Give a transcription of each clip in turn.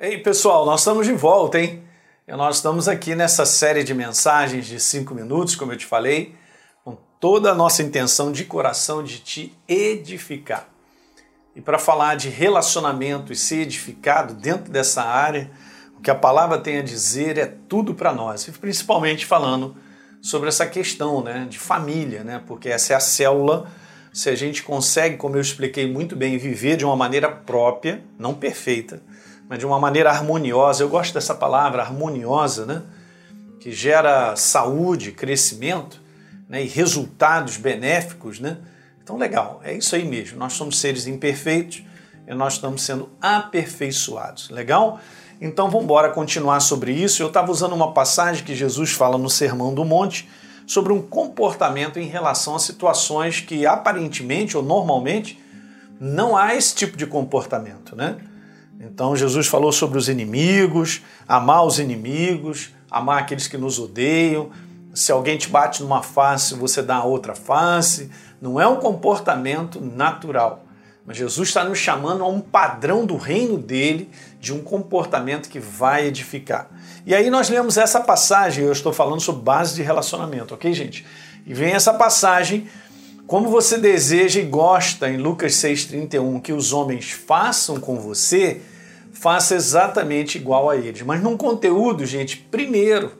Ei, pessoal, nós estamos de volta, hein? E nós estamos aqui nessa série de mensagens de cinco minutos, como eu te falei, com toda a nossa intenção de coração de te edificar. E para falar de relacionamento e ser edificado dentro dessa área, o que a palavra tem a dizer é tudo para nós, e principalmente falando sobre essa questão né, de família, né? Porque essa é a célula. Se a gente consegue, como eu expliquei muito bem, viver de uma maneira própria, não perfeita, mas de uma maneira harmoniosa. Eu gosto dessa palavra, harmoniosa, né? Que gera saúde, crescimento né? e resultados benéficos, né? Então, legal, é isso aí mesmo. Nós somos seres imperfeitos e nós estamos sendo aperfeiçoados. Legal? Então, vamos embora continuar sobre isso. Eu estava usando uma passagem que Jesus fala no Sermão do Monte sobre um comportamento em relação a situações que aparentemente ou normalmente não há esse tipo de comportamento, né? Então Jesus falou sobre os inimigos, amar os inimigos, amar aqueles que nos odeiam. Se alguém te bate numa face, você dá a outra face. Não é um comportamento natural. Mas Jesus está nos chamando a um padrão do reino dele, de um comportamento que vai edificar. E aí nós lemos essa passagem, eu estou falando sobre base de relacionamento, ok, gente? E vem essa passagem como você deseja e gosta em Lucas 6,31 que os homens façam com você, faça exatamente igual a eles. Mas num conteúdo, gente, primeiro,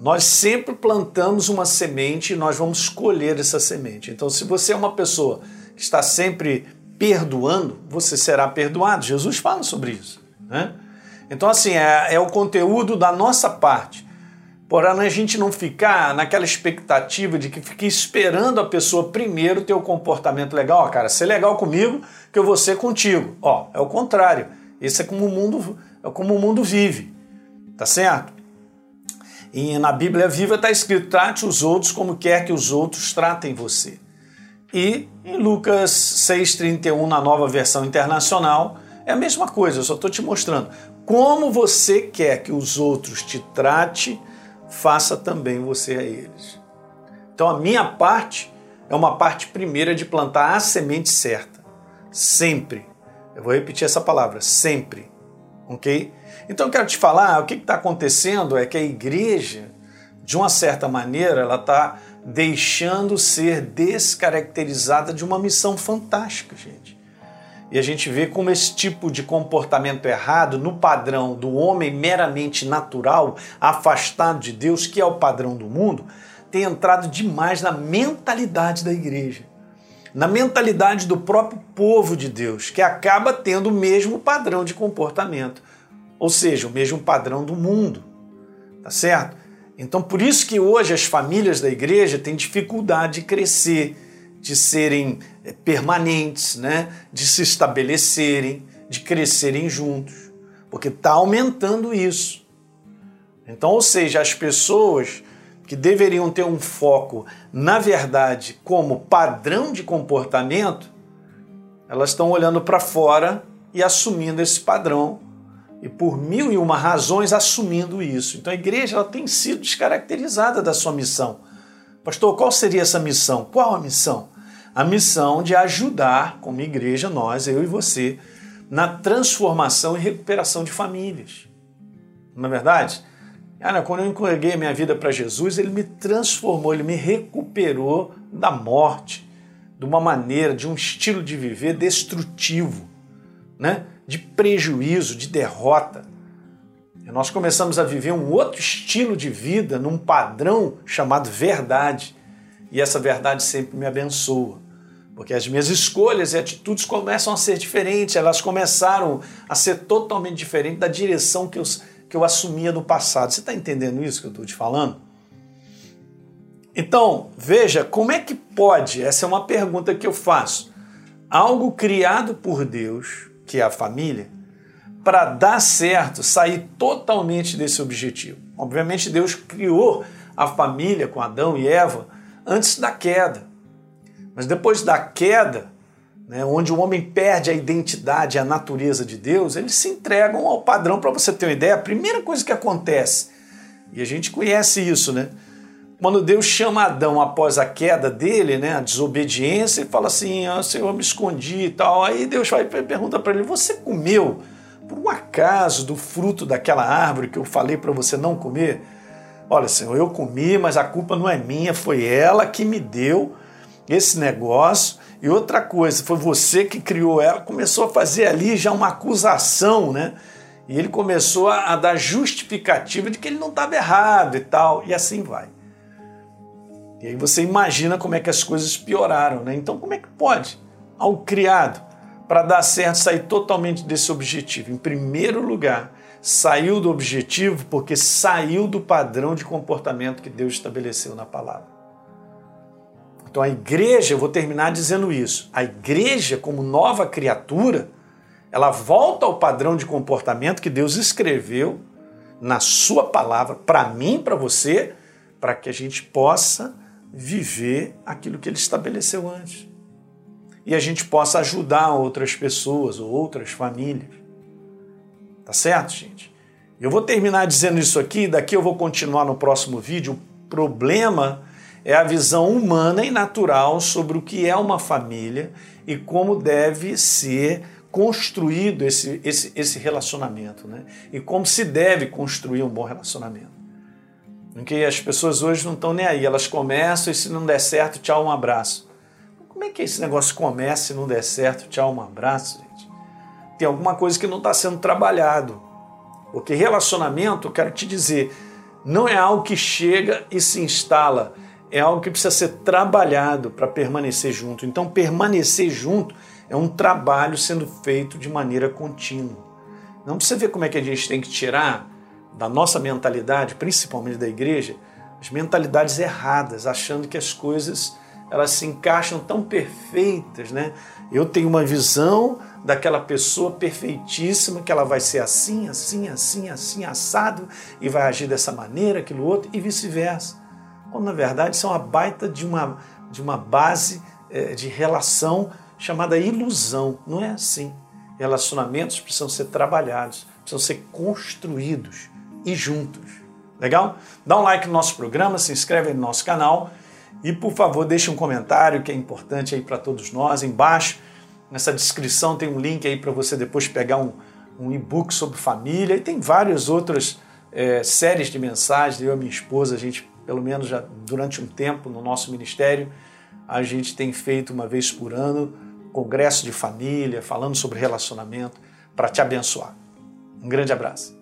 nós sempre plantamos uma semente e nós vamos escolher essa semente. Então, se você é uma pessoa que está sempre perdoando, você será perdoado. Jesus fala sobre isso. Né? Então, assim, é, é o conteúdo da nossa parte. Porém, a gente não ficar naquela expectativa de que fique esperando a pessoa primeiro ter o comportamento legal. Ó, cara, ser legal comigo, que eu vou ser contigo. Ó, é o contrário. Isso é como o mundo, é como o mundo vive. Tá certo? E na Bíblia Viva está escrito: trate os outros como quer que os outros tratem você. E em Lucas 6,31, na nova versão internacional, é a mesma coisa, eu só estou te mostrando. Como você quer que os outros te trate, faça também você a eles. Então a minha parte é uma parte primeira de plantar a semente certa. Sempre. Eu vou repetir essa palavra, sempre. Ok? Então eu quero te falar, o que está acontecendo é que a igreja, de uma certa maneira, ela está deixando ser descaracterizada de uma missão fantástica, gente. E a gente vê como esse tipo de comportamento errado, no padrão do homem meramente natural, afastado de Deus, que é o padrão do mundo, tem entrado demais na mentalidade da igreja, na mentalidade do próprio povo de Deus, que acaba tendo o mesmo padrão de comportamento, ou seja, o mesmo padrão do mundo. Tá certo? Então, por isso que hoje as famílias da igreja têm dificuldade de crescer, de serem permanentes, né? de se estabelecerem, de crescerem juntos, porque está aumentando isso. Então, ou seja, as pessoas que deveriam ter um foco na verdade como padrão de comportamento, elas estão olhando para fora e assumindo esse padrão e por mil e uma razões assumindo isso. Então a igreja ela tem sido descaracterizada da sua missão. Pastor, qual seria essa missão? Qual a missão? A missão de ajudar, como igreja, nós, eu e você, na transformação e recuperação de famílias. Não é verdade? Quando eu entreguei minha vida para Jesus, ele me transformou, ele me recuperou da morte, de uma maneira, de um estilo de viver destrutivo, né? de prejuízo, de derrota. E nós começamos a viver um outro estilo de vida, num padrão chamado verdade. E essa verdade sempre me abençoa porque as minhas escolhas e atitudes começam a ser diferentes, elas começaram a ser totalmente diferentes da direção que eu, que eu assumia no passado. Você está entendendo isso que eu estou te falando? Então, veja, como é que pode, essa é uma pergunta que eu faço, algo criado por Deus, que é a família, para dar certo, sair totalmente desse objetivo. Obviamente, Deus criou a família com Adão e Eva antes da queda. Mas depois da queda, né, onde o homem perde a identidade, a natureza de Deus, eles se entregam ao padrão. Para você ter uma ideia, a primeira coisa que acontece, e a gente conhece isso, né? Quando Deus chama Adão após a queda dele, né, a desobediência, ele fala assim: ah, Senhor, me escondi e tal. Aí Deus vai pergunta para ele: Você comeu? Por um acaso do fruto daquela árvore que eu falei para você não comer? Olha, Senhor, eu comi, mas a culpa não é minha, foi ela que me deu esse negócio. E outra coisa, foi você que criou ela. Começou a fazer ali já uma acusação, né? E ele começou a, a dar justificativa de que ele não estava errado e tal, e assim vai. E aí você imagina como é que as coisas pioraram, né? Então, como é que pode ao criado, para dar certo, sair totalmente desse objetivo? Em primeiro lugar, saiu do objetivo porque saiu do padrão de comportamento que Deus estabeleceu na palavra. Então a igreja, eu vou terminar dizendo isso, a igreja como nova criatura, ela volta ao padrão de comportamento que Deus escreveu na sua palavra para mim, para você, para que a gente possa viver aquilo que ele estabeleceu antes. E a gente possa ajudar outras pessoas ou outras famílias. Tá certo, gente? Eu vou terminar dizendo isso aqui, daqui eu vou continuar no próximo vídeo. O problema é a visão humana e natural sobre o que é uma família e como deve ser construído esse, esse, esse relacionamento, né? E como se deve construir um bom relacionamento. Em que as pessoas hoje não estão nem aí, elas começam e se não der certo, tchau, um abraço. Como é que esse negócio começa e não der certo, tchau, um abraço, gente? Tem alguma coisa que não está sendo trabalhado. Porque relacionamento, quero te dizer, não é algo que chega e se instala é algo que precisa ser trabalhado para permanecer junto. Então, permanecer junto é um trabalho sendo feito de maneira contínua. Não precisa ver como é que a gente tem que tirar da nossa mentalidade, principalmente da igreja, as mentalidades erradas, achando que as coisas elas se encaixam tão perfeitas, né? Eu tenho uma visão daquela pessoa perfeitíssima que ela vai ser assim, assim, assim, assim, assado e vai agir dessa maneira, aquilo outro e vice-versa quando na verdade são a baita de uma, de uma base é, de relação chamada ilusão. Não é assim. Relacionamentos precisam ser trabalhados, precisam ser construídos e juntos. Legal? Dá um like no nosso programa, se inscreve no nosso canal e, por favor, deixe um comentário que é importante aí para todos nós. Embaixo, nessa descrição, tem um link aí para você depois pegar um, um e-book sobre família e tem várias outras é, séries de mensagens. Eu e minha esposa, a gente pelo menos já durante um tempo no nosso ministério, a gente tem feito uma vez por ano congresso de família, falando sobre relacionamento, para te abençoar. Um grande abraço.